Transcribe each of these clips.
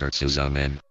wir nie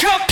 Come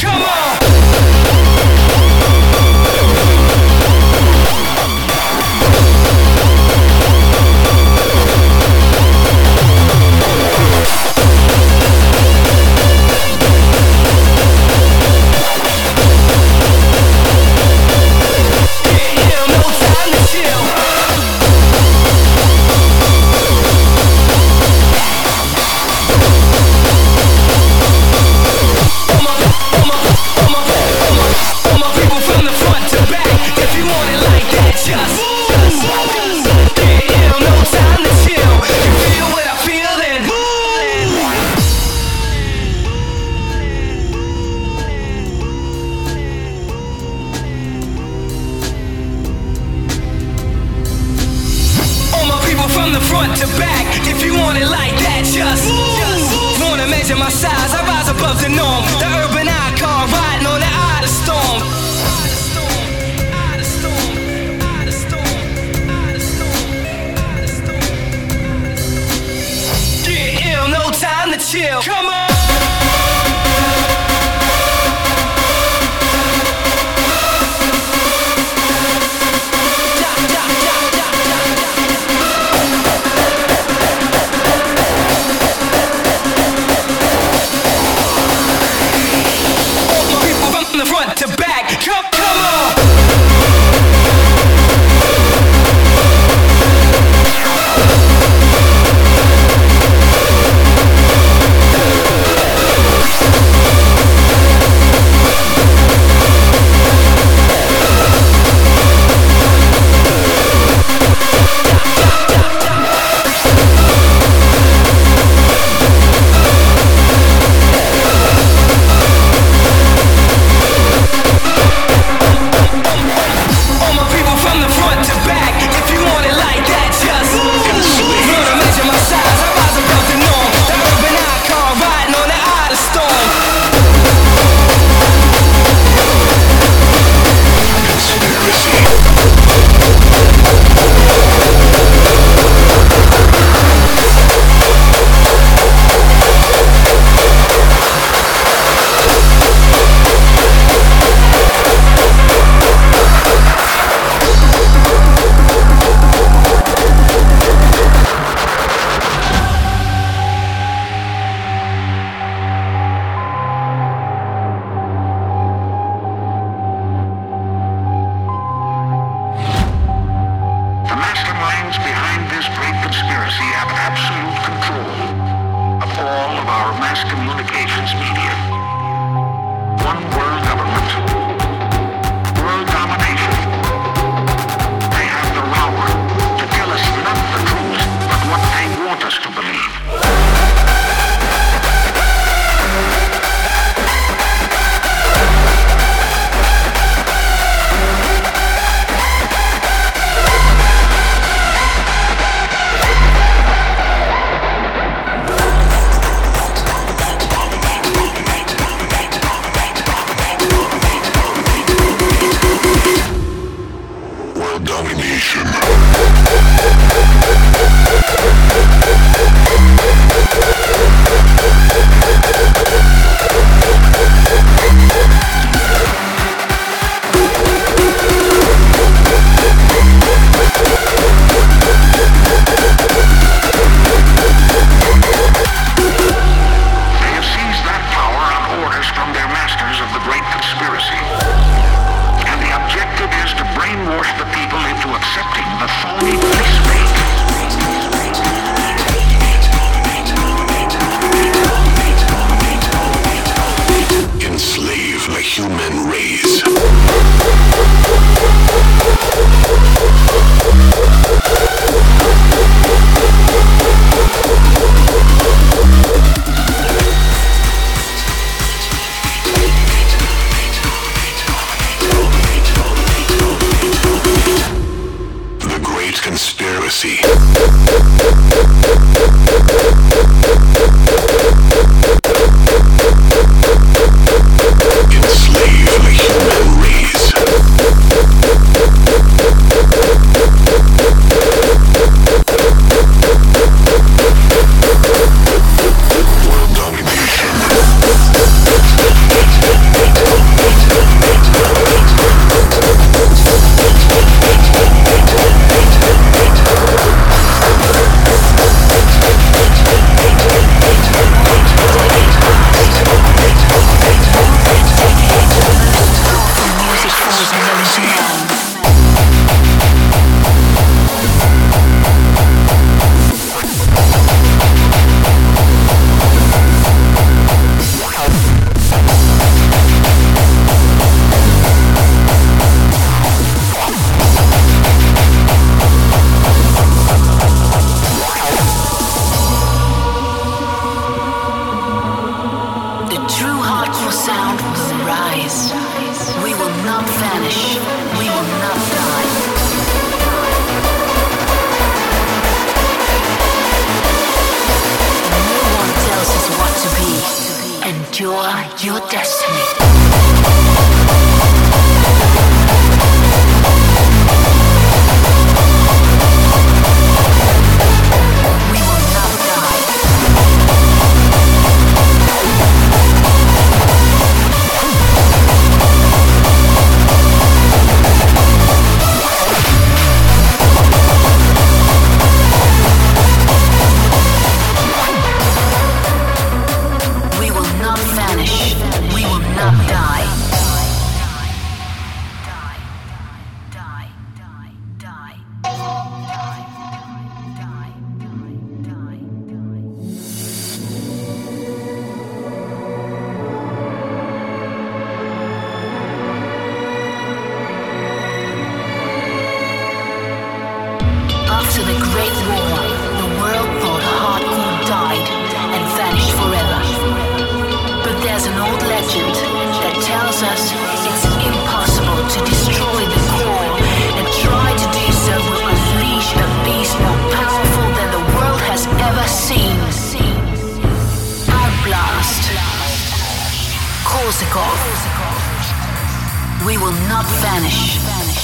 We will not vanish.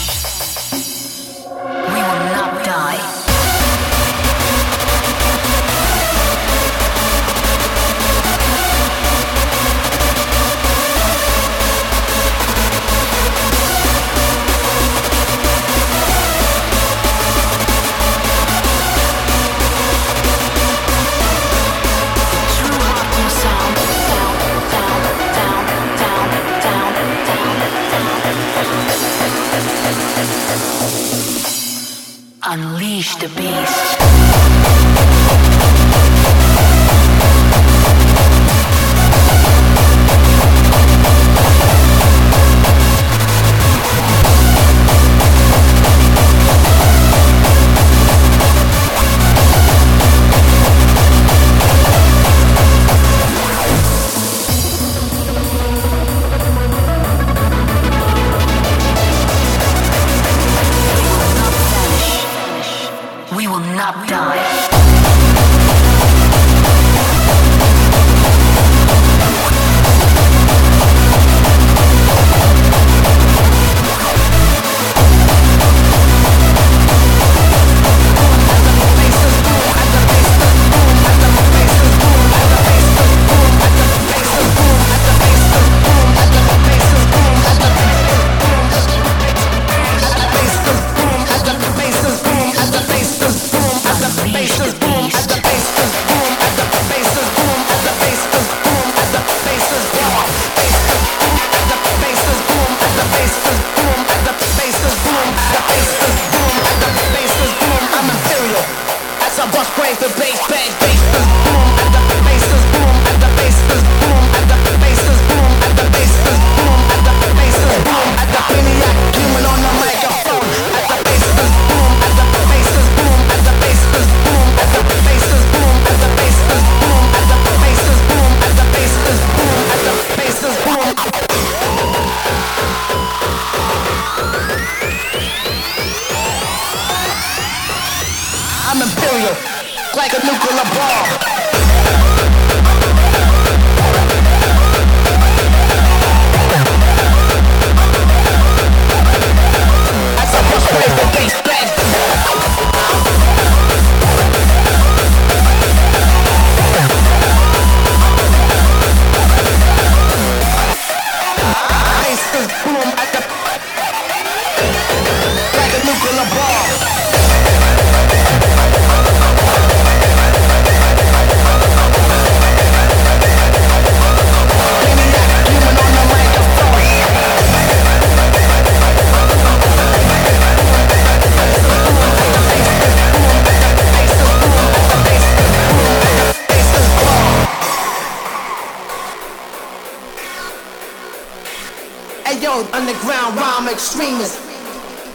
Extremist.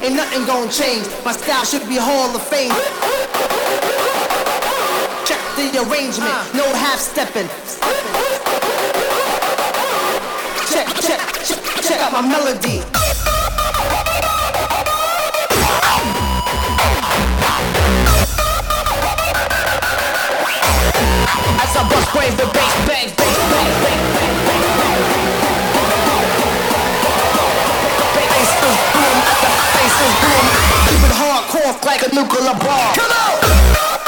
Ain't nothing gonna change. My style should be Hall of Fame. Check the arrangement, no half stepping. Check, check, check, check out my melody. As I bust brains, the bass bang, bass bang, bang, bang, bang, bang. Keep it hardcore like a nuclear bomb. Come on!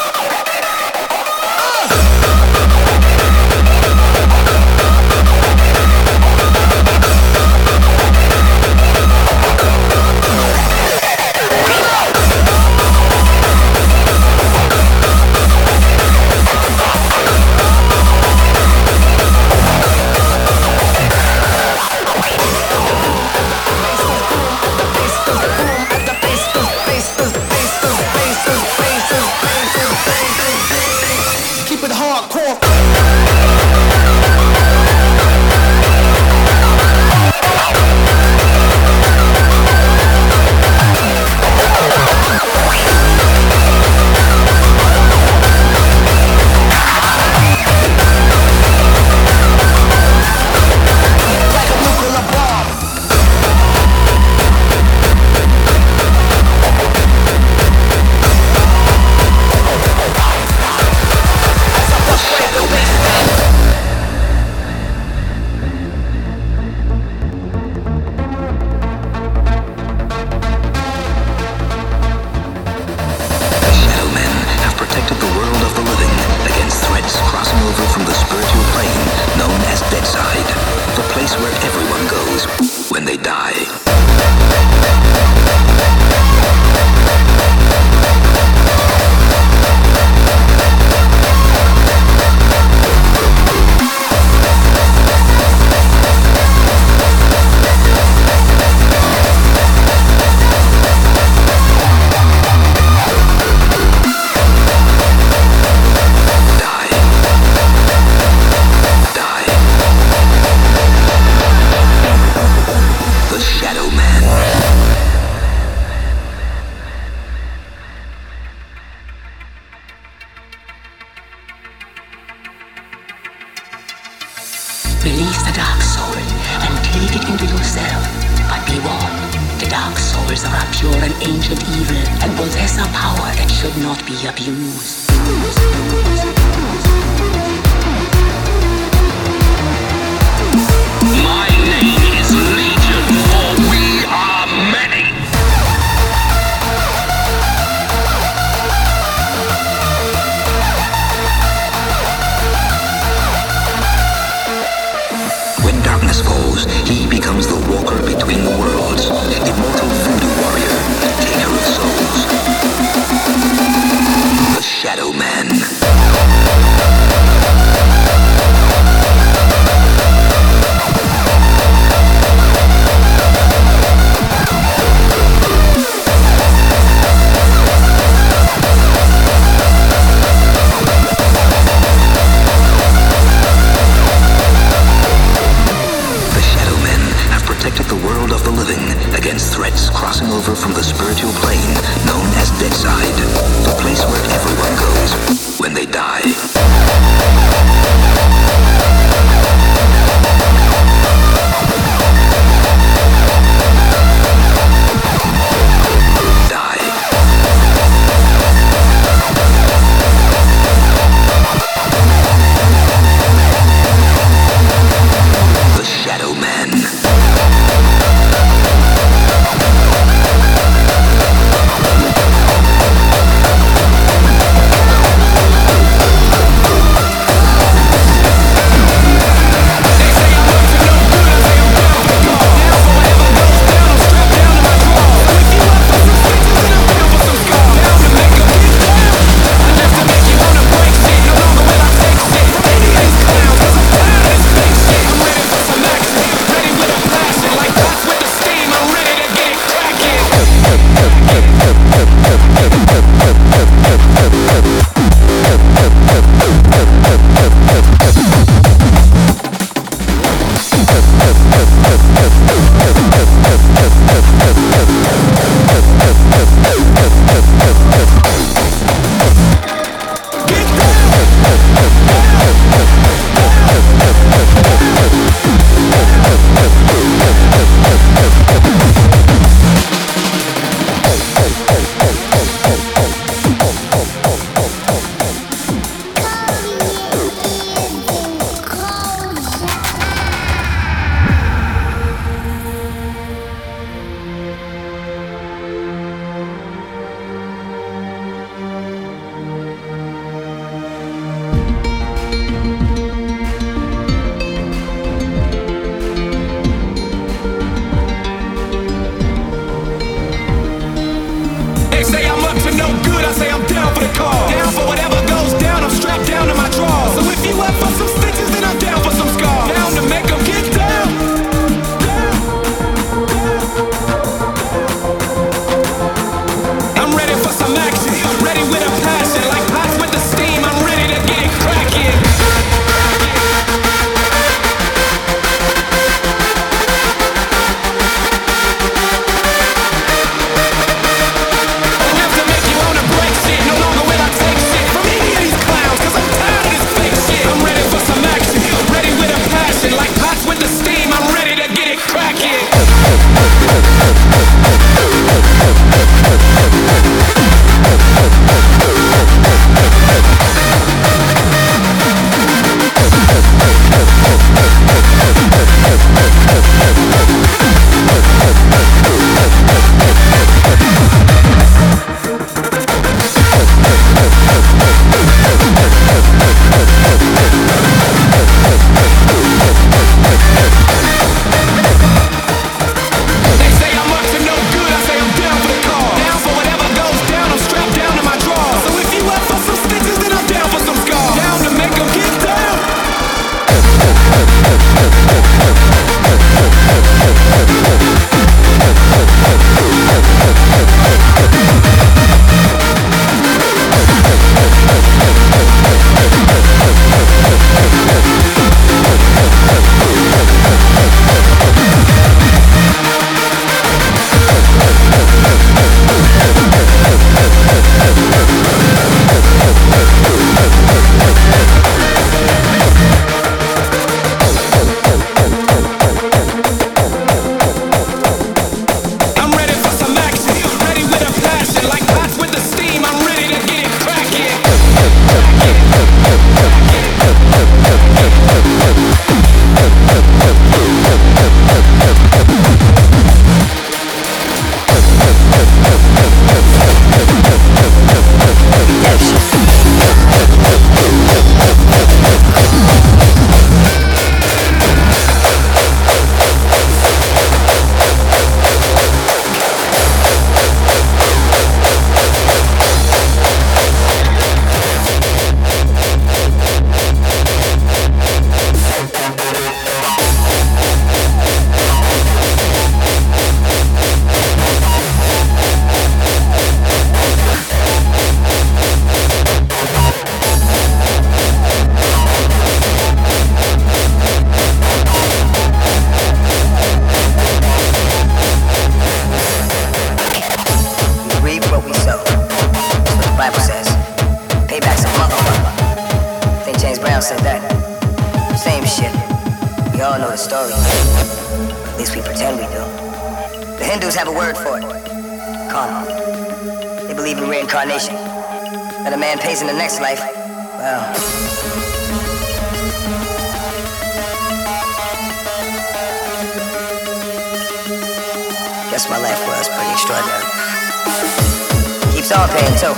takes all pain, so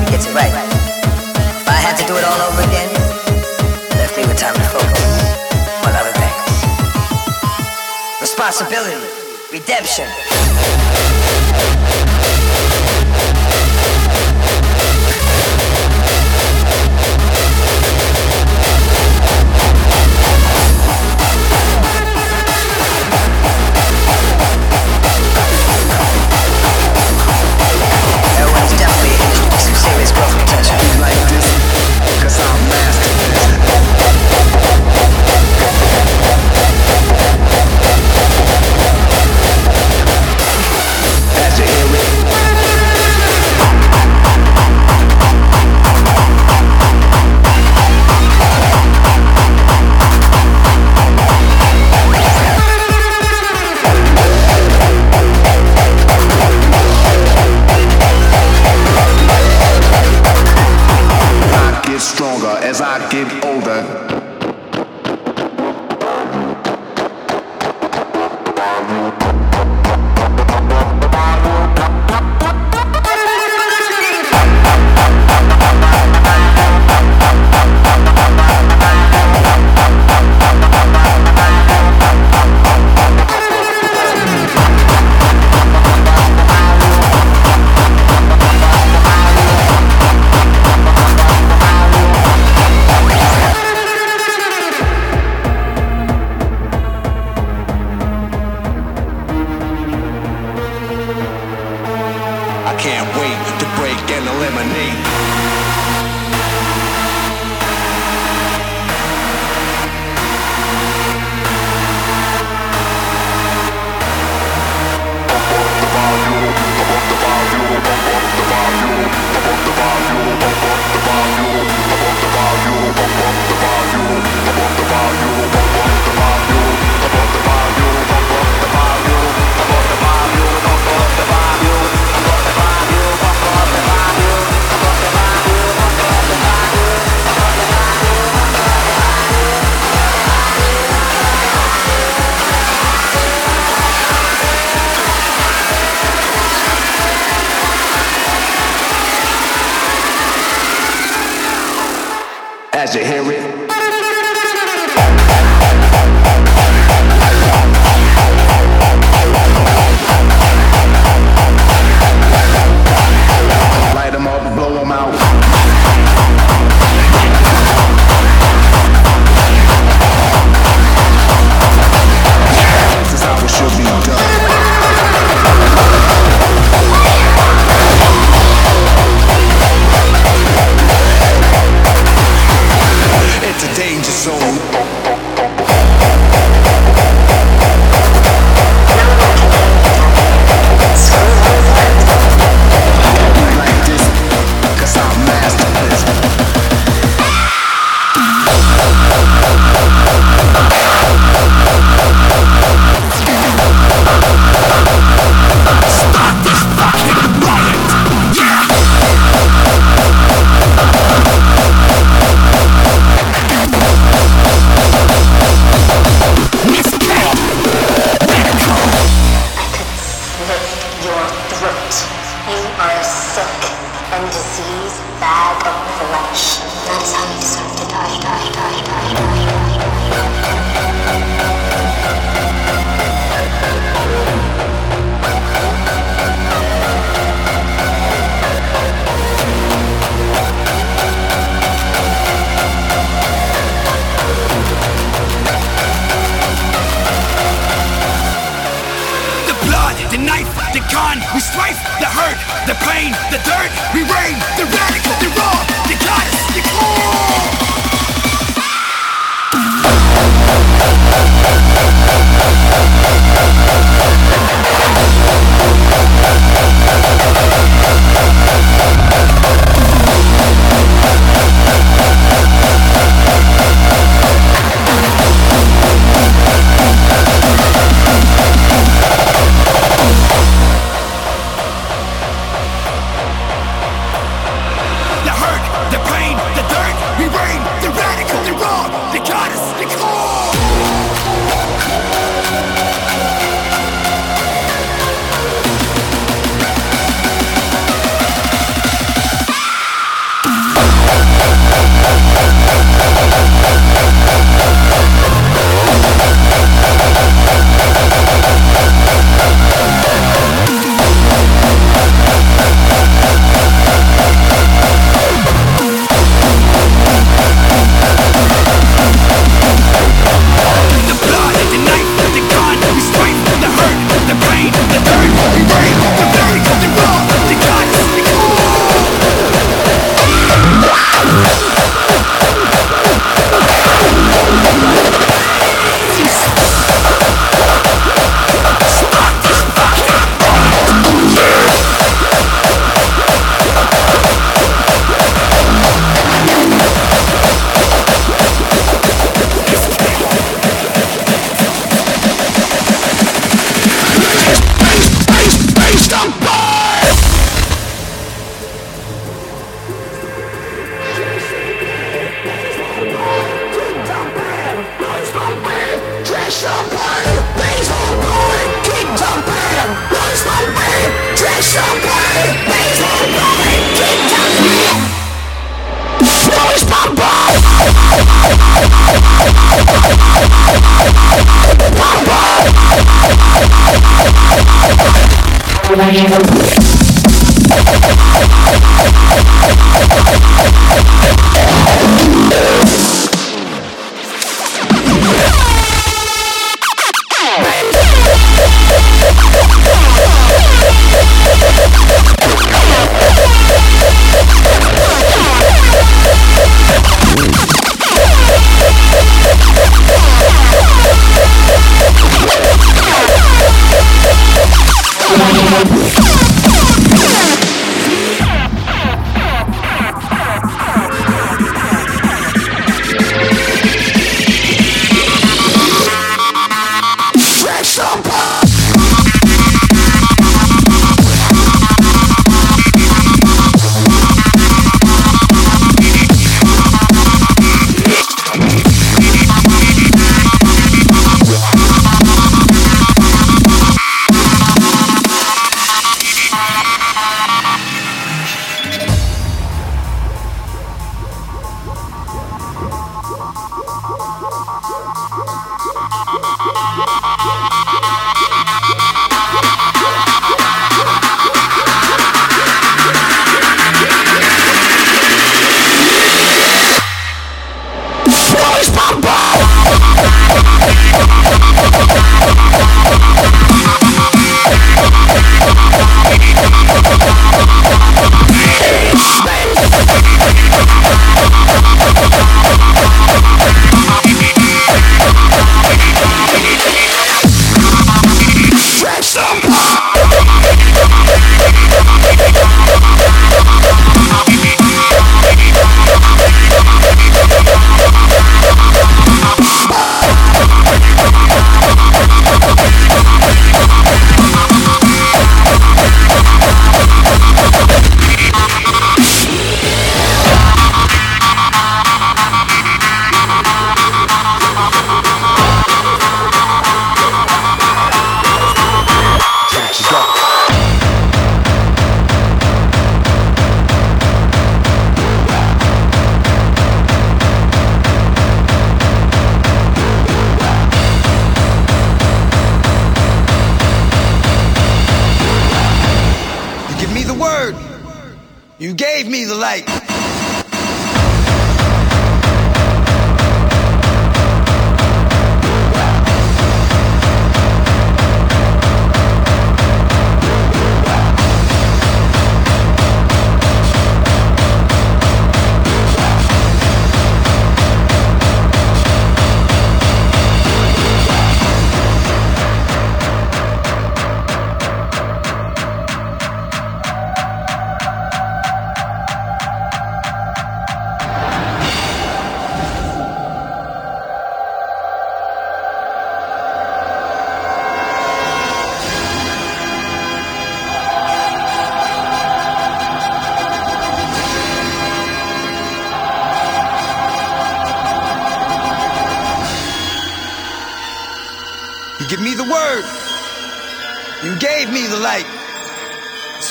he gets it right. If I had to do it all over again, left me with time to focus on other things. Responsibility, redemption.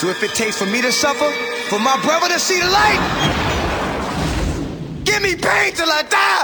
If it takes for me to suffer, for my brother to see the light, give me pain till I die.